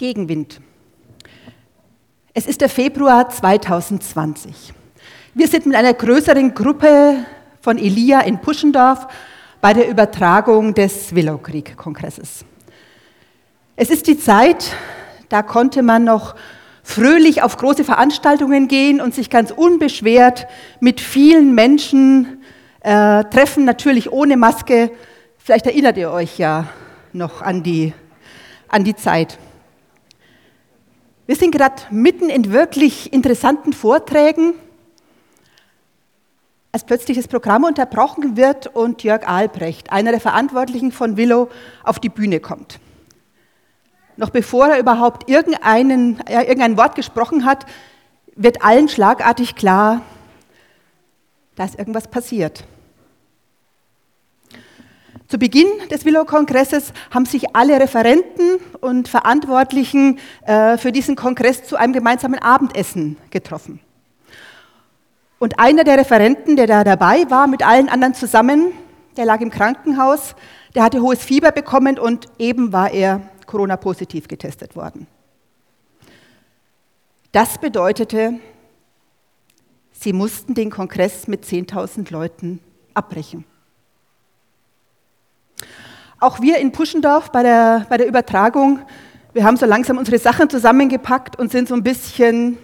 Gegenwind. Es ist der Februar 2020. Wir sind mit einer größeren Gruppe von Elia in Puschendorf bei der Übertragung des Willow Creek Kongresses. Es ist die Zeit, da konnte man noch fröhlich auf große Veranstaltungen gehen und sich ganz unbeschwert mit vielen Menschen äh, treffen, natürlich ohne Maske. Vielleicht erinnert ihr euch ja noch an die, an die Zeit. Wir sind gerade mitten in wirklich interessanten Vorträgen, als plötzlich das Programm unterbrochen wird und Jörg Albrecht, einer der Verantwortlichen von Willow, auf die Bühne kommt. Noch bevor er überhaupt irgendeinen, äh, irgendein Wort gesprochen hat, wird allen schlagartig klar, da ist irgendwas passiert. Zu Beginn des Willow-Kongresses haben sich alle Referenten und Verantwortlichen äh, für diesen Kongress zu einem gemeinsamen Abendessen getroffen. Und einer der Referenten, der da dabei war, mit allen anderen zusammen, der lag im Krankenhaus, der hatte hohes Fieber bekommen und eben war er Corona-positiv getestet worden. Das bedeutete, sie mussten den Kongress mit 10.000 Leuten abbrechen. Auch wir in Puschendorf bei der, bei der Übertragung, wir haben so langsam unsere Sachen zusammengepackt und sind so ein bisschen,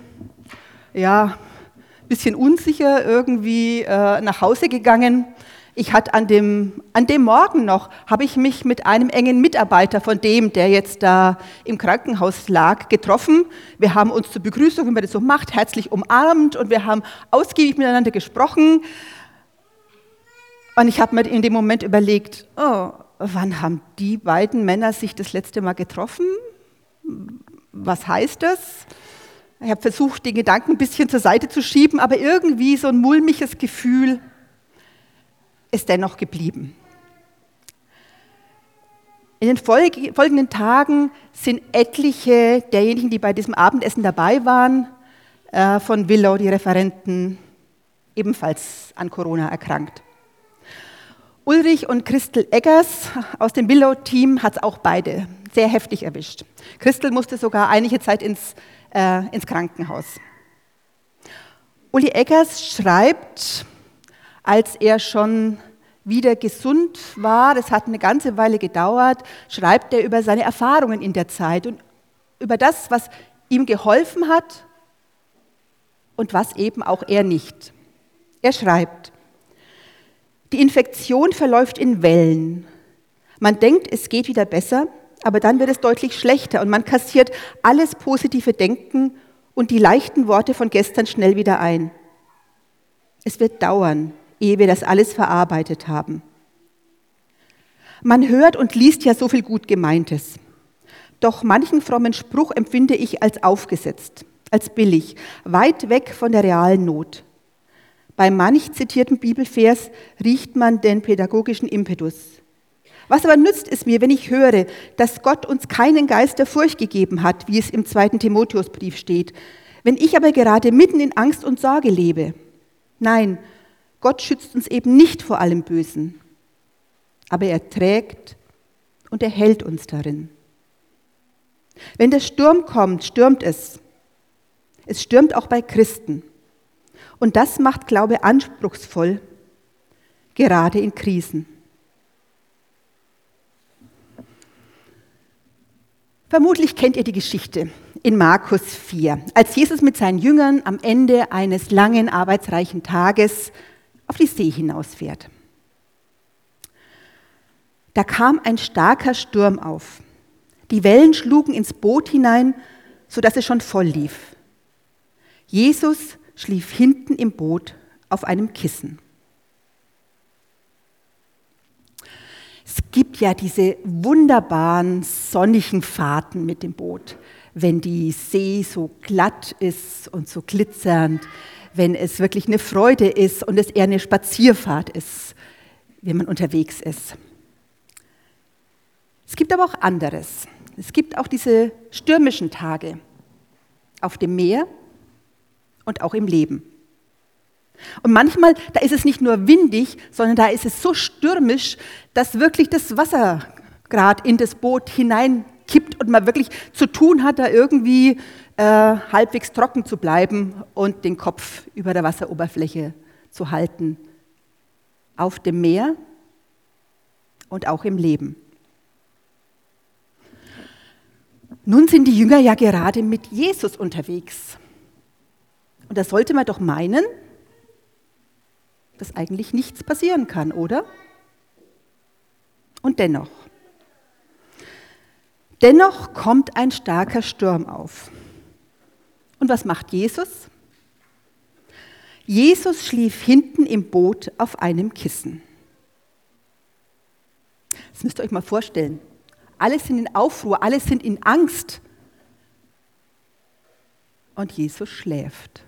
ja, bisschen unsicher irgendwie äh, nach Hause gegangen. Ich hatte an dem, an dem Morgen noch, habe ich mich mit einem engen Mitarbeiter von dem, der jetzt da im Krankenhaus lag, getroffen. Wir haben uns zur Begrüßung, wie man das so macht, herzlich umarmt und wir haben ausgiebig miteinander gesprochen. Und ich habe mir in dem Moment überlegt, oh, wann haben die beiden Männer sich das letzte Mal getroffen? Was heißt das? Ich habe versucht, den Gedanken ein bisschen zur Seite zu schieben, aber irgendwie so ein mulmiges Gefühl ist dennoch geblieben. In den folgenden Tagen sind etliche derjenigen, die bei diesem Abendessen dabei waren, äh, von Willow, die Referenten, ebenfalls an Corona erkrankt. Ulrich und Christel Eggers aus dem Willow-Team hat es auch beide sehr heftig erwischt. Christel musste sogar einige Zeit ins, äh, ins Krankenhaus. Uli Eggers schreibt, als er schon wieder gesund war, das hat eine ganze Weile gedauert, schreibt er über seine Erfahrungen in der Zeit und über das, was ihm geholfen hat und was eben auch er nicht. Er schreibt, die Infektion verläuft in Wellen. Man denkt, es geht wieder besser, aber dann wird es deutlich schlechter und man kassiert alles positive Denken und die leichten Worte von gestern schnell wieder ein. Es wird dauern, ehe wir das alles verarbeitet haben. Man hört und liest ja so viel gut gemeintes. Doch manchen frommen Spruch empfinde ich als aufgesetzt, als billig, weit weg von der realen Not. Bei manch zitierten Bibelvers riecht man den pädagogischen Impetus. Was aber nützt es mir, wenn ich höre, dass Gott uns keinen Geist der Furcht gegeben hat, wie es im zweiten Timotheusbrief steht, wenn ich aber gerade mitten in Angst und Sorge lebe? Nein, Gott schützt uns eben nicht vor allem Bösen, aber er trägt und er hält uns darin. Wenn der Sturm kommt, stürmt es. Es stürmt auch bei Christen. Und das macht Glaube anspruchsvoll, gerade in Krisen. Vermutlich kennt ihr die Geschichte in Markus 4, als Jesus mit seinen Jüngern am Ende eines langen, arbeitsreichen Tages auf die See hinausfährt. Da kam ein starker Sturm auf. Die Wellen schlugen ins Boot hinein, sodass es schon voll lief. Jesus schlief hinten im Boot auf einem Kissen. Es gibt ja diese wunderbaren sonnigen Fahrten mit dem Boot, wenn die See so glatt ist und so glitzernd, wenn es wirklich eine Freude ist und es eher eine Spazierfahrt ist, wenn man unterwegs ist. Es gibt aber auch anderes. Es gibt auch diese stürmischen Tage auf dem Meer und auch im Leben. Und manchmal, da ist es nicht nur windig, sondern da ist es so stürmisch, dass wirklich das Wasser gerade in das Boot hinein kippt und man wirklich zu tun hat, da irgendwie äh, halbwegs trocken zu bleiben und den Kopf über der Wasseroberfläche zu halten. Auf dem Meer und auch im Leben. Nun sind die Jünger ja gerade mit Jesus unterwegs. Und da sollte man doch meinen, dass eigentlich nichts passieren kann, oder? Und dennoch. Dennoch kommt ein starker Sturm auf. Und was macht Jesus? Jesus schlief hinten im Boot auf einem Kissen. Das müsst ihr euch mal vorstellen. Alle sind in Aufruhr, alle sind in Angst. Und Jesus schläft.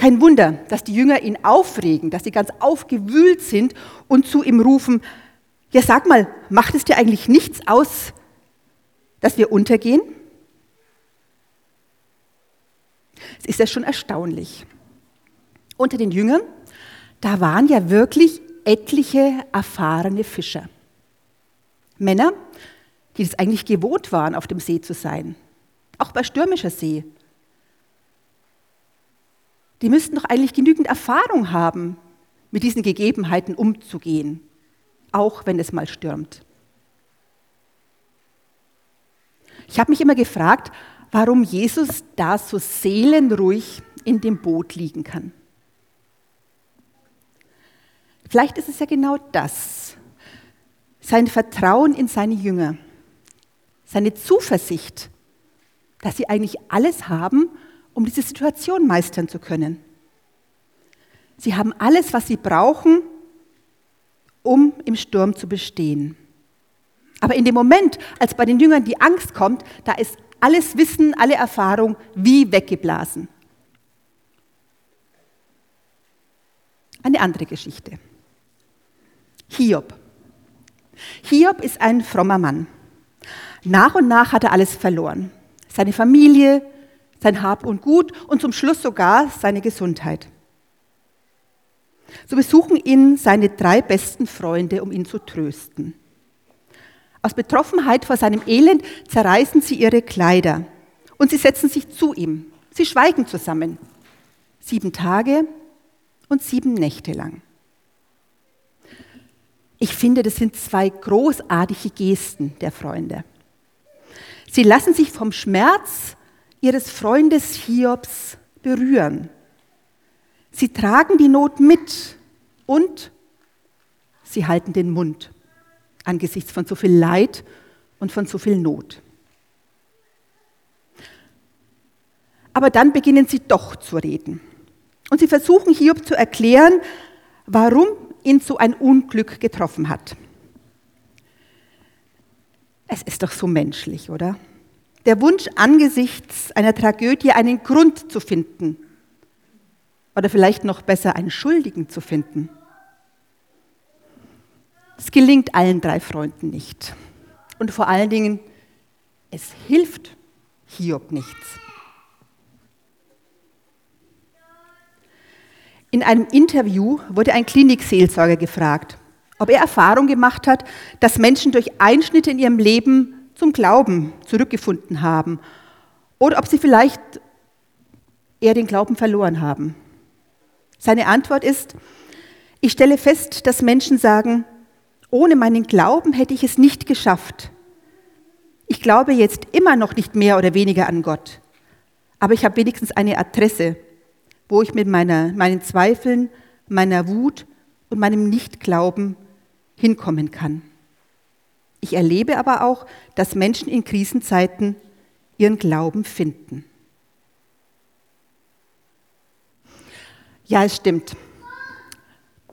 Kein Wunder, dass die Jünger ihn aufregen, dass sie ganz aufgewühlt sind und zu ihm rufen, ja sag mal, macht es dir eigentlich nichts aus, dass wir untergehen? Es ist ja schon erstaunlich. Unter den Jüngern, da waren ja wirklich etliche erfahrene Fischer. Männer, die es eigentlich gewohnt waren, auf dem See zu sein. Auch bei stürmischer See. Die müssten doch eigentlich genügend Erfahrung haben, mit diesen Gegebenheiten umzugehen, auch wenn es mal stürmt. Ich habe mich immer gefragt, warum Jesus da so seelenruhig in dem Boot liegen kann. Vielleicht ist es ja genau das, sein Vertrauen in seine Jünger, seine Zuversicht, dass sie eigentlich alles haben, um diese Situation meistern zu können. Sie haben alles, was sie brauchen, um im Sturm zu bestehen. Aber in dem Moment, als bei den Jüngern die Angst kommt, da ist alles Wissen, alle Erfahrung wie weggeblasen. Eine andere Geschichte. Hiob. Hiob ist ein frommer Mann. Nach und nach hat er alles verloren. Seine Familie, sein Hab und Gut und zum Schluss sogar seine Gesundheit. So besuchen ihn seine drei besten Freunde, um ihn zu trösten. Aus Betroffenheit vor seinem Elend zerreißen sie ihre Kleider und sie setzen sich zu ihm. Sie schweigen zusammen. Sieben Tage und sieben Nächte lang. Ich finde, das sind zwei großartige Gesten der Freunde. Sie lassen sich vom Schmerz ihres Freundes Hiobs berühren. Sie tragen die Not mit und sie halten den Mund angesichts von so viel Leid und von so viel Not. Aber dann beginnen sie doch zu reden. Und sie versuchen Hiob zu erklären, warum ihn so ein Unglück getroffen hat. Es ist doch so menschlich, oder? Der Wunsch angesichts einer Tragödie einen Grund zu finden oder vielleicht noch besser einen Schuldigen zu finden. Es gelingt allen drei Freunden nicht. Und vor allen Dingen, es hilft Hiob nichts. In einem Interview wurde ein Klinikseelsorger gefragt, ob er Erfahrung gemacht hat, dass Menschen durch Einschnitte in ihrem Leben zum Glauben zurückgefunden haben oder ob sie vielleicht eher den Glauben verloren haben. Seine Antwort ist, ich stelle fest, dass Menschen sagen, ohne meinen Glauben hätte ich es nicht geschafft. Ich glaube jetzt immer noch nicht mehr oder weniger an Gott, aber ich habe wenigstens eine Adresse, wo ich mit meiner, meinen Zweifeln, meiner Wut und meinem Nichtglauben hinkommen kann. Ich erlebe aber auch, dass Menschen in Krisenzeiten ihren Glauben finden. Ja, es stimmt.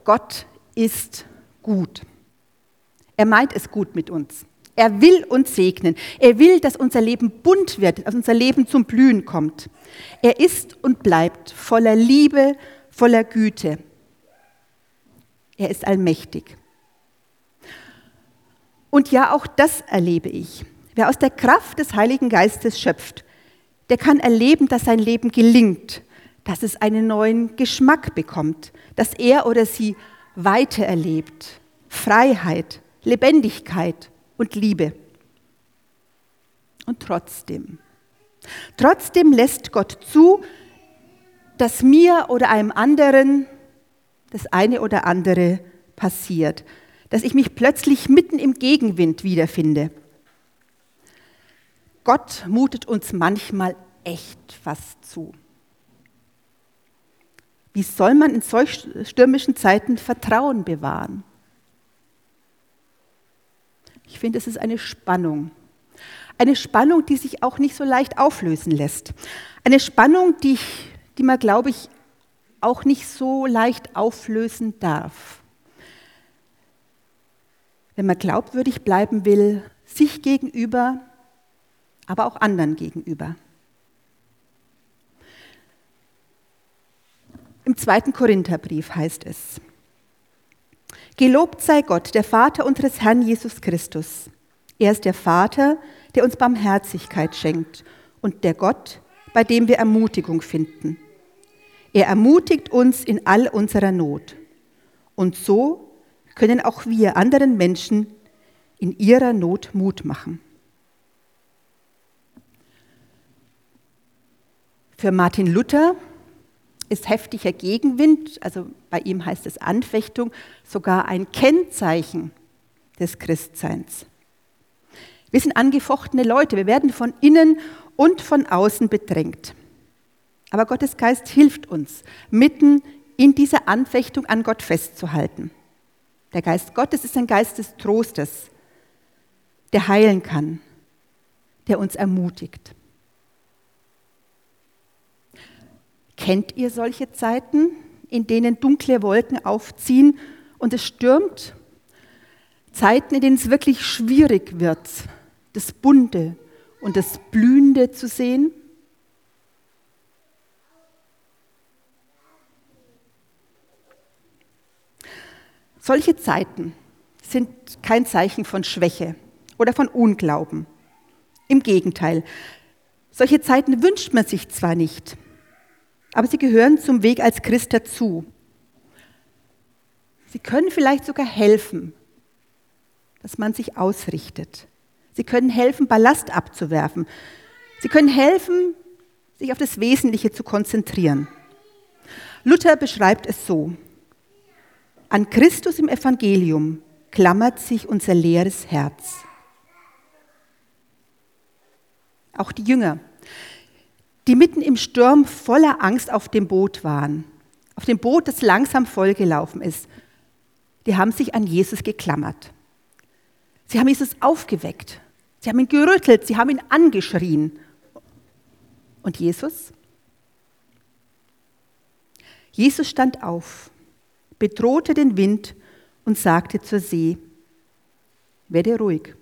Gott ist gut. Er meint es gut mit uns. Er will uns segnen. Er will, dass unser Leben bunt wird, dass unser Leben zum Blühen kommt. Er ist und bleibt voller Liebe, voller Güte. Er ist allmächtig. Und ja, auch das erlebe ich. Wer aus der Kraft des Heiligen Geistes schöpft, der kann erleben, dass sein Leben gelingt, dass es einen neuen Geschmack bekommt, dass er oder sie Weite erlebt, Freiheit, Lebendigkeit und Liebe. Und trotzdem, trotzdem lässt Gott zu, dass mir oder einem anderen das eine oder andere passiert, dass ich mich plötzlich mitten im Gegenwind wiederfinde. Gott mutet uns manchmal echt was zu. Wie soll man in solch stürmischen Zeiten Vertrauen bewahren? Ich finde, es ist eine Spannung. Eine Spannung, die sich auch nicht so leicht auflösen lässt. Eine Spannung, die, ich, die man, glaube ich, auch nicht so leicht auflösen darf. Wenn man glaubwürdig bleiben will, sich gegenüber, aber auch anderen gegenüber. Im zweiten Korintherbrief heißt es, Gelobt sei Gott, der Vater unseres Herrn Jesus Christus. Er ist der Vater, der uns Barmherzigkeit schenkt und der Gott, bei dem wir Ermutigung finden. Er ermutigt uns in all unserer Not. Und so können auch wir anderen Menschen in ihrer Not Mut machen. Für Martin Luther ist heftiger Gegenwind, also bei ihm heißt es Anfechtung, sogar ein Kennzeichen des Christseins. Wir sind angefochtene Leute, wir werden von innen und von außen bedrängt. Aber Gottes Geist hilft uns, mitten in dieser Anfechtung an Gott festzuhalten. Der Geist Gottes ist ein Geist des Trostes, der heilen kann, der uns ermutigt. Kennt ihr solche Zeiten, in denen dunkle Wolken aufziehen und es stürmt? Zeiten, in denen es wirklich schwierig wird, das Bunte und das Blühende zu sehen? Solche Zeiten sind kein Zeichen von Schwäche oder von Unglauben. Im Gegenteil, solche Zeiten wünscht man sich zwar nicht, aber sie gehören zum Weg als Christ dazu. Sie können vielleicht sogar helfen, dass man sich ausrichtet. Sie können helfen, Ballast abzuwerfen. Sie können helfen, sich auf das Wesentliche zu konzentrieren. Luther beschreibt es so. An Christus im Evangelium klammert sich unser leeres Herz. Auch die Jünger die mitten im Sturm voller Angst auf dem Boot waren, auf dem Boot, das langsam vollgelaufen ist, die haben sich an Jesus geklammert. Sie haben Jesus aufgeweckt. Sie haben ihn gerüttelt, sie haben ihn angeschrien. Und Jesus? Jesus stand auf, bedrohte den Wind und sagte zur See, werde ruhig,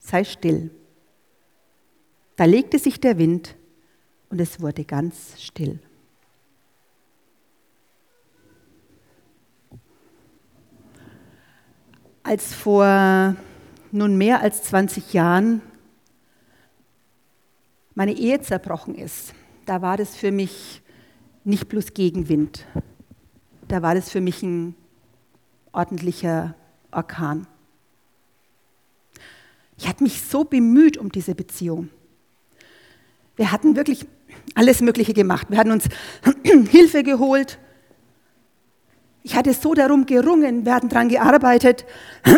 sei still. Da legte sich der Wind und es wurde ganz still. Als vor nun mehr als 20 Jahren meine Ehe zerbrochen ist, da war das für mich nicht bloß Gegenwind, da war das für mich ein ordentlicher Orkan. Ich hatte mich so bemüht um diese Beziehung. Wir hatten wirklich alles Mögliche gemacht. Wir hatten uns Hilfe geholt. Ich hatte so darum gerungen, wir hatten daran gearbeitet.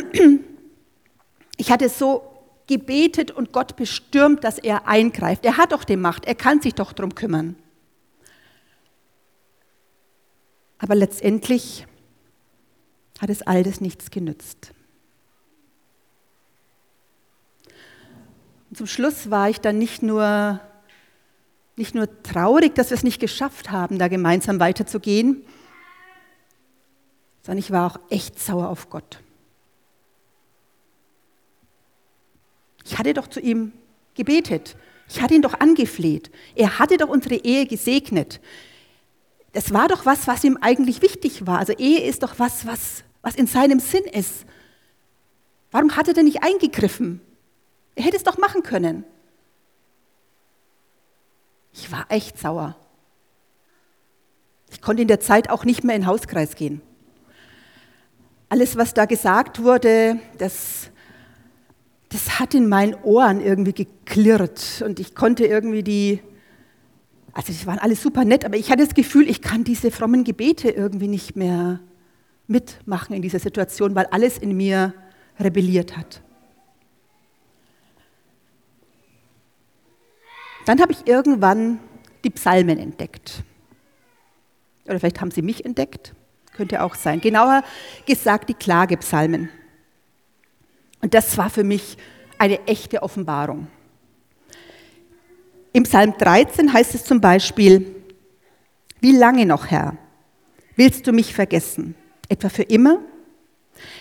Ich hatte so gebetet und Gott bestürmt, dass er eingreift. Er hat doch die Macht, er kann sich doch darum kümmern. Aber letztendlich hat es all das nichts genützt. Und zum Schluss war ich dann nicht nur nicht nur traurig, dass wir es nicht geschafft haben, da gemeinsam weiterzugehen, sondern ich war auch echt sauer auf Gott. Ich hatte doch zu ihm gebetet. Ich hatte ihn doch angefleht. Er hatte doch unsere Ehe gesegnet. Das war doch was, was ihm eigentlich wichtig war. Also Ehe ist doch was, was, was in seinem Sinn ist. Warum hat er denn nicht eingegriffen? Er hätte es doch machen können. Ich war echt sauer. Ich konnte in der Zeit auch nicht mehr in den Hauskreis gehen. alles, was da gesagt wurde, das, das hat in meinen Ohren irgendwie geklirrt und ich konnte irgendwie die, also die waren alle super nett, aber ich hatte das Gefühl, ich kann diese frommen Gebete irgendwie nicht mehr mitmachen in dieser Situation, weil alles in mir rebelliert hat. Dann habe ich irgendwann die Psalmen entdeckt. Oder vielleicht haben sie mich entdeckt, könnte auch sein. Genauer gesagt die Klagepsalmen. Und das war für mich eine echte Offenbarung. Im Psalm 13 heißt es zum Beispiel, wie lange noch, Herr, willst du mich vergessen? Etwa für immer?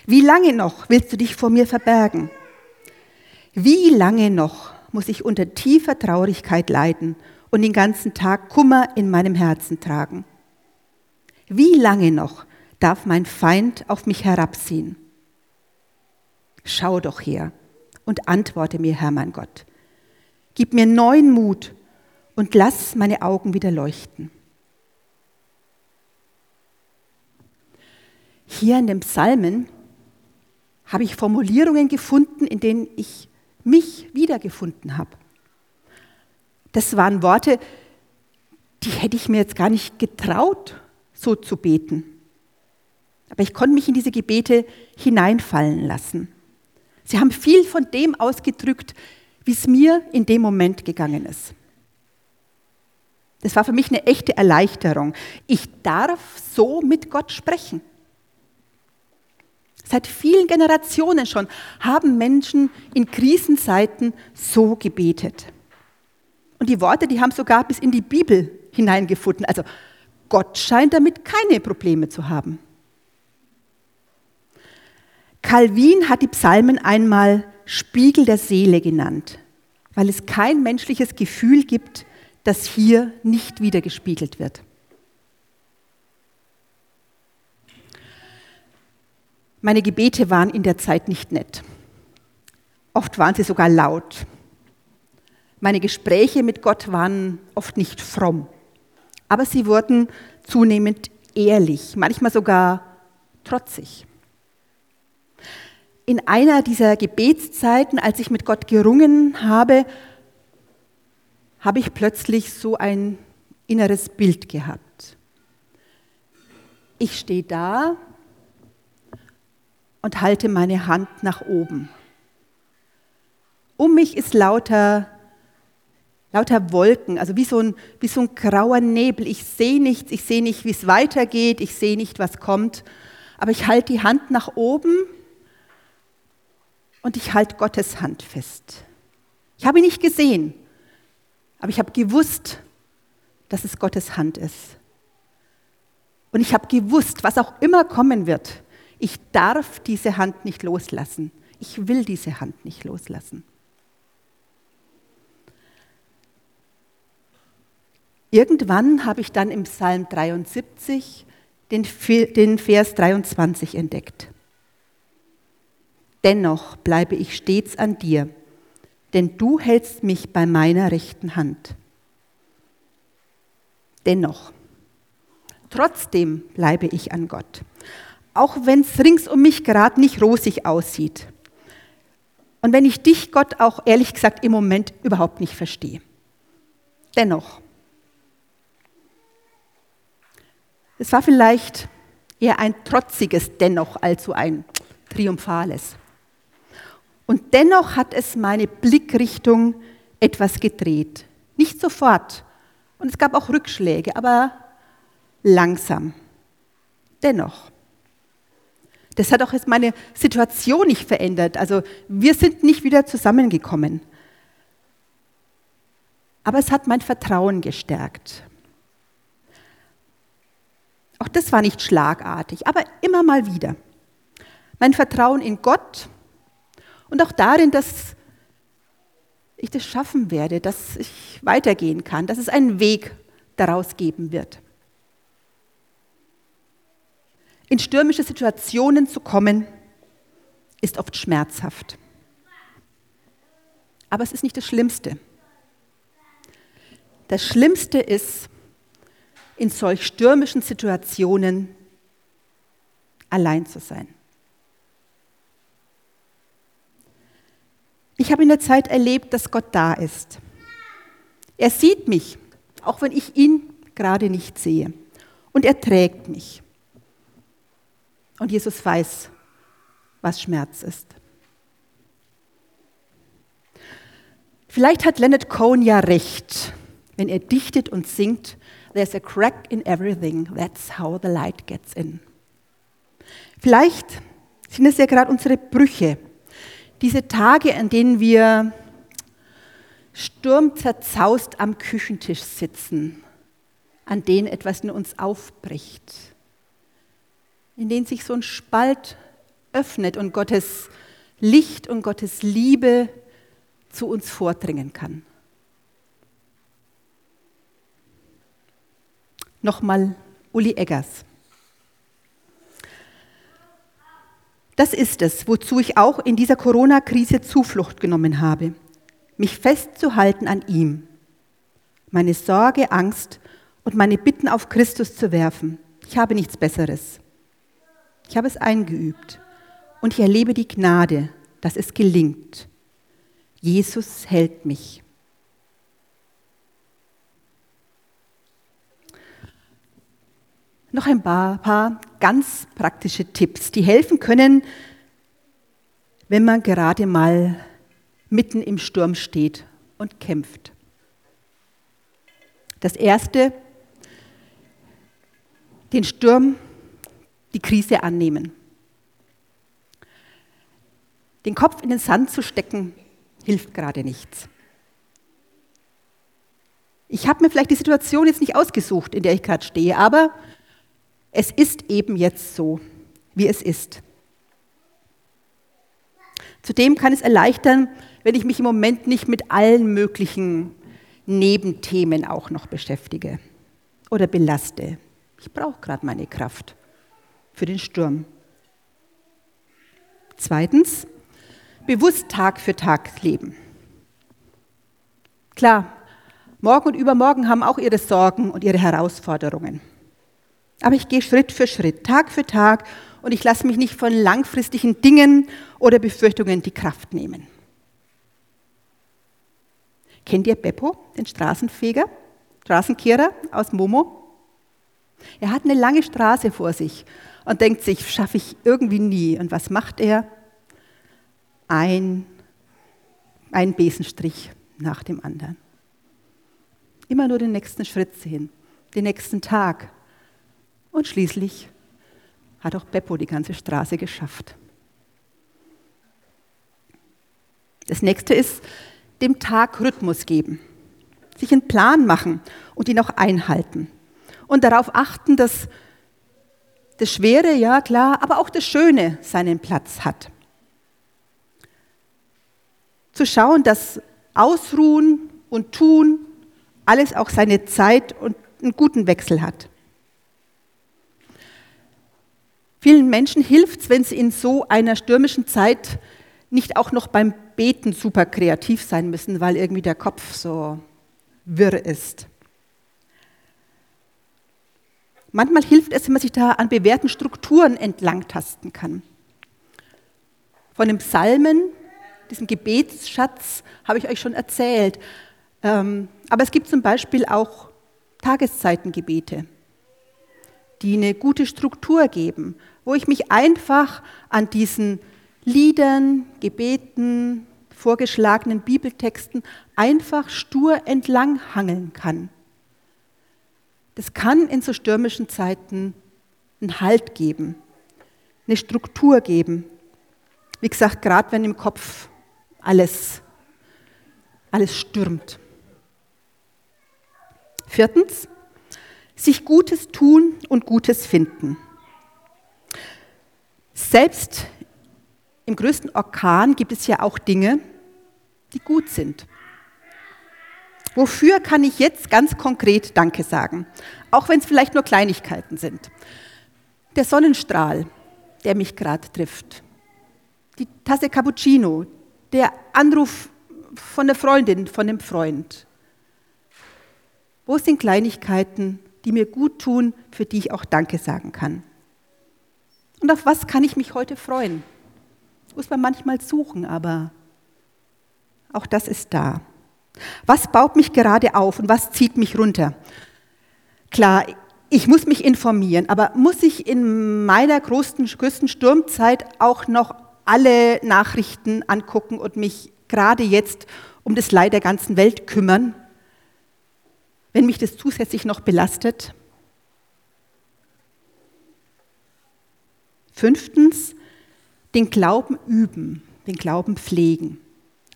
Wie lange noch willst du dich vor mir verbergen? Wie lange noch muss ich unter tiefer Traurigkeit leiden und den ganzen Tag Kummer in meinem Herzen tragen? Wie lange noch darf mein Feind auf mich herabziehen? Schau doch her und antworte mir, Herr mein Gott. Gib mir neuen Mut und lass meine Augen wieder leuchten. Hier in den Psalmen habe ich Formulierungen gefunden, in denen ich mich wiedergefunden habe. Das waren Worte, die hätte ich mir jetzt gar nicht getraut, so zu beten. Aber ich konnte mich in diese Gebete hineinfallen lassen. Sie haben viel von dem ausgedrückt, wie es mir in dem Moment gegangen ist. Das war für mich eine echte Erleichterung. Ich darf so mit Gott sprechen. Seit vielen Generationen schon haben Menschen in Krisenzeiten so gebetet. Und die Worte, die haben sogar bis in die Bibel hineingefunden. Also Gott scheint damit keine Probleme zu haben. Calvin hat die Psalmen einmal Spiegel der Seele genannt, weil es kein menschliches Gefühl gibt, das hier nicht wiedergespiegelt wird. Meine Gebete waren in der Zeit nicht nett. Oft waren sie sogar laut. Meine Gespräche mit Gott waren oft nicht fromm, aber sie wurden zunehmend ehrlich, manchmal sogar trotzig. In einer dieser Gebetszeiten, als ich mit Gott gerungen habe, habe ich plötzlich so ein inneres Bild gehabt. Ich stehe da und halte meine Hand nach oben. Um mich ist lauter, lauter Wolken, also wie so, ein, wie so ein grauer Nebel. Ich sehe nichts, ich sehe nicht, wie es weitergeht, ich sehe nicht, was kommt. Aber ich halte die Hand nach oben und ich halte Gottes Hand fest. Ich habe ihn nicht gesehen, aber ich habe gewusst, dass es Gottes Hand ist. Und ich habe gewusst, was auch immer kommen wird, ich darf diese Hand nicht loslassen. Ich will diese Hand nicht loslassen. Irgendwann habe ich dann im Psalm 73 den, Vers 23 entdeckt. Dennoch bleibe ich stets an dir, denn du hältst mich bei meiner rechten Hand. Dennoch, trotzdem bleibe ich an Gott auch wenn es rings um mich gerade nicht rosig aussieht. Und wenn ich dich, Gott, auch ehrlich gesagt im Moment überhaupt nicht verstehe. Dennoch. Es war vielleicht eher ein trotziges Dennoch als so ein triumphales. Und dennoch hat es meine Blickrichtung etwas gedreht. Nicht sofort. Und es gab auch Rückschläge, aber langsam. Dennoch. Das hat auch jetzt meine Situation nicht verändert. Also wir sind nicht wieder zusammengekommen. Aber es hat mein Vertrauen gestärkt. Auch das war nicht schlagartig, aber immer mal wieder. Mein Vertrauen in Gott und auch darin, dass ich das schaffen werde, dass ich weitergehen kann, dass es einen Weg daraus geben wird. In stürmische Situationen zu kommen, ist oft schmerzhaft. Aber es ist nicht das Schlimmste. Das Schlimmste ist, in solch stürmischen Situationen allein zu sein. Ich habe in der Zeit erlebt, dass Gott da ist. Er sieht mich, auch wenn ich ihn gerade nicht sehe. Und er trägt mich. Und Jesus weiß, was Schmerz ist. Vielleicht hat Leonard Cohen ja recht, wenn er dichtet und singt, There's a crack in everything, that's how the light gets in. Vielleicht sind es ja gerade unsere Brüche, diese Tage, an denen wir sturmzerzaust am Küchentisch sitzen, an denen etwas in uns aufbricht, in denen sich so ein Spalt öffnet und Gottes Licht und Gottes Liebe zu uns vordringen kann. Nochmal Uli Eggers. Das ist es, wozu ich auch in dieser Corona-Krise Zuflucht genommen habe, mich festzuhalten an ihm, meine Sorge, Angst und meine Bitten auf Christus zu werfen. Ich habe nichts Besseres. Ich habe es eingeübt und ich erlebe die Gnade, dass es gelingt. Jesus hält mich. Noch ein paar, paar, ganz praktische Tipps, die helfen können, wenn man gerade mal mitten im Sturm steht und kämpft. Das erste, den Sturm, die Krise annehmen. Den Kopf in den Sand zu stecken, hilft gerade nichts. Ich habe mir vielleicht die Situation jetzt nicht ausgesucht, in der ich gerade stehe, aber es ist eben jetzt so, wie es ist. Zudem kann es erleichtern, wenn ich mich im Moment nicht mit allen möglichen Nebenthemen auch noch beschäftige oder belaste. Ich brauche gerade meine Kraft für den Sturm. Zweitens, bewusst Tag für Tag leben. Klar, morgen und übermorgen haben auch ihre Sorgen und ihre Herausforderungen. Aber ich gehe Schritt für Schritt, Tag für Tag und ich lasse mich nicht von langfristigen Dingen oder Befürchtungen die Kraft nehmen. Kennt ihr Beppo, den Straßenfeger, Straßenkehrer aus Momo? Er hat eine lange Straße vor sich und denkt sich, schaffe ich irgendwie nie. Und was macht er? ein, ein Besenstrich nach dem anderen. Immer nur den nächsten Schritt sehen, den nächsten Tag. Und schließlich hat auch Beppo die ganze Straße geschafft. Das nächste ist, dem Tag Rhythmus geben, sich einen Plan machen und ihn auch einhalten. Und darauf achten, dass das Schwere, ja klar, aber auch das Schöne seinen Platz hat zu schauen, dass Ausruhen und Tun alles auch seine Zeit und einen guten Wechsel hat. Vielen Menschen hilft es, wenn sie in so einer stürmischen Zeit nicht auch noch beim Beten super kreativ sein müssen, weil irgendwie der Kopf so wirr ist. Manchmal hilft es, wenn man sich da an bewährten Strukturen entlangtasten kann. Von den Psalmen diesen Gebetsschatz habe ich euch schon erzählt. Ähm, aber es gibt zum Beispiel auch Tageszeitengebete, die eine gute Struktur geben, wo ich mich einfach an diesen Liedern, Gebeten, vorgeschlagenen Bibeltexten einfach stur entlang hangeln kann. Das kann in so stürmischen Zeiten einen Halt geben, eine Struktur geben. Wie gesagt, gerade wenn im Kopf alles, alles stürmt. Viertens, sich Gutes tun und Gutes finden. Selbst im größten Orkan gibt es ja auch Dinge, die gut sind. Wofür kann ich jetzt ganz konkret Danke sagen? Auch wenn es vielleicht nur Kleinigkeiten sind. Der Sonnenstrahl, der mich gerade trifft. Die Tasse Cappuccino, der Anruf von der Freundin, von dem Freund. Wo sind Kleinigkeiten, die mir gut tun, für die ich auch Danke sagen kann? Und auf was kann ich mich heute freuen? Muss man manchmal suchen, aber Auch das ist da. Was baut mich gerade auf und was zieht mich runter? Klar, ich muss mich informieren, aber muss ich in meiner größten, größten Sturmzeit auch noch alle Nachrichten angucken und mich gerade jetzt um das Leid der ganzen Welt kümmern, wenn mich das zusätzlich noch belastet? Fünftens, den Glauben üben, den Glauben pflegen,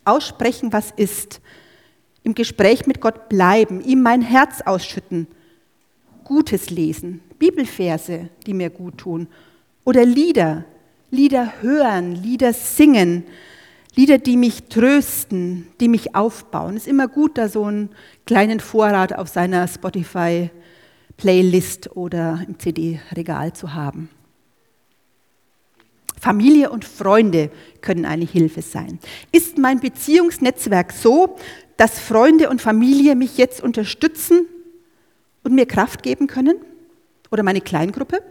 aussprechen, was ist, im Gespräch mit Gott bleiben, ihm mein Herz ausschütten, Gutes lesen, Bibelverse, die mir gut tun, oder Lieder, Lieder hören, Lieder singen, Lieder, die mich trösten, die mich aufbauen. Es ist immer gut, da so einen kleinen Vorrat auf seiner Spotify-Playlist oder im CD-Regal zu haben. Familie und Freunde können eine Hilfe sein. Ist mein Beziehungsnetzwerk so, dass Freunde und Familie mich jetzt unterstützen und mir Kraft geben können? Oder meine Kleingruppe?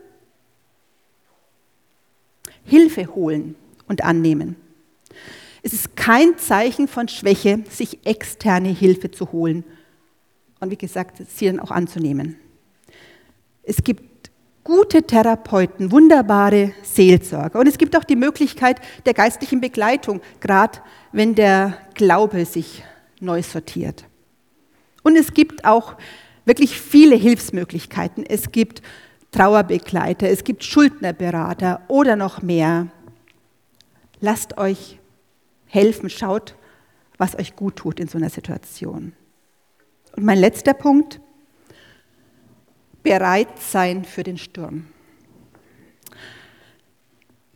Hilfe holen und annehmen. Es ist kein Zeichen von Schwäche, sich externe Hilfe zu holen und wie gesagt, sie dann auch anzunehmen. Es gibt gute Therapeuten, wunderbare Seelsorger. Und es gibt auch die Möglichkeit der geistlichen Begleitung, gerade wenn der Glaube sich neu sortiert. Und es gibt auch wirklich viele Hilfsmöglichkeiten. Es gibt Trauerbegleiter, es gibt Schuldnerberater oder noch mehr. Lasst euch helfen, schaut, was euch gut tut in so einer Situation. Und mein letzter Punkt, bereit sein für den Sturm.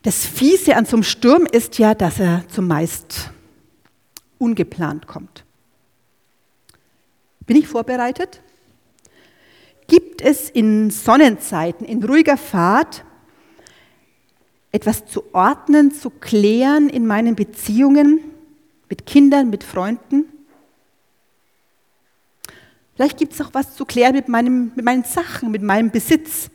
Das Fiese an so einem Sturm ist ja, dass er zumeist ungeplant kommt. Bin ich vorbereitet? Gibt es in Sonnenzeiten, in ruhiger Fahrt, etwas zu ordnen, zu klären in meinen Beziehungen mit Kindern, mit Freunden? Vielleicht gibt es auch was zu klären mit, meinem, mit meinen Sachen, mit meinem Besitz.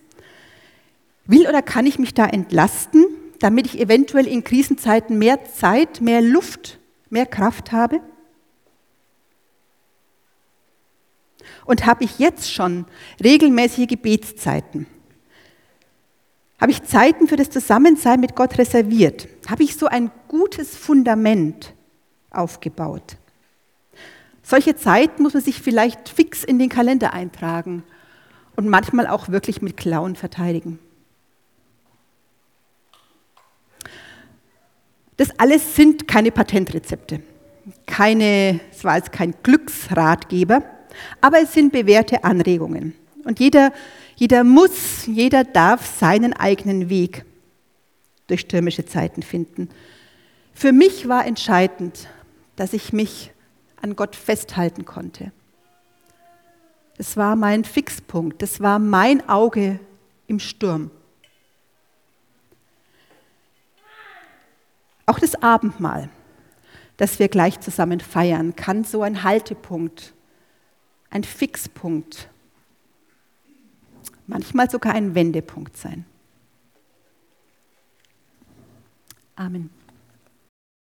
Will oder kann ich mich da entlasten, damit ich eventuell in Krisenzeiten mehr Zeit, mehr Luft, mehr Kraft habe? Und habe ich jetzt schon regelmäßige Gebetszeiten? Habe ich Zeiten für das Zusammensein mit Gott reserviert? Habe ich so ein gutes Fundament aufgebaut? Solche Zeit muss man sich vielleicht fix in den Kalender eintragen und manchmal auch wirklich mit Klauen verteidigen. Das alles sind keine Patentrezepte, keine, es war jetzt kein Glücksratgeber, aber es sind bewährte Anregungen. Und jeder, jeder muss, jeder darf seinen eigenen Weg durch stürmische Zeiten finden. Für mich war entscheidend, dass ich mich an Gott festhalten konnte. Das war mein Fixpunkt, das war mein Auge im Sturm. Auch das Abendmahl, das wir gleich zusammen feiern, kann so ein Haltepunkt, ein Fixpunkt, manchmal sogar ein Wendepunkt sein. Amen.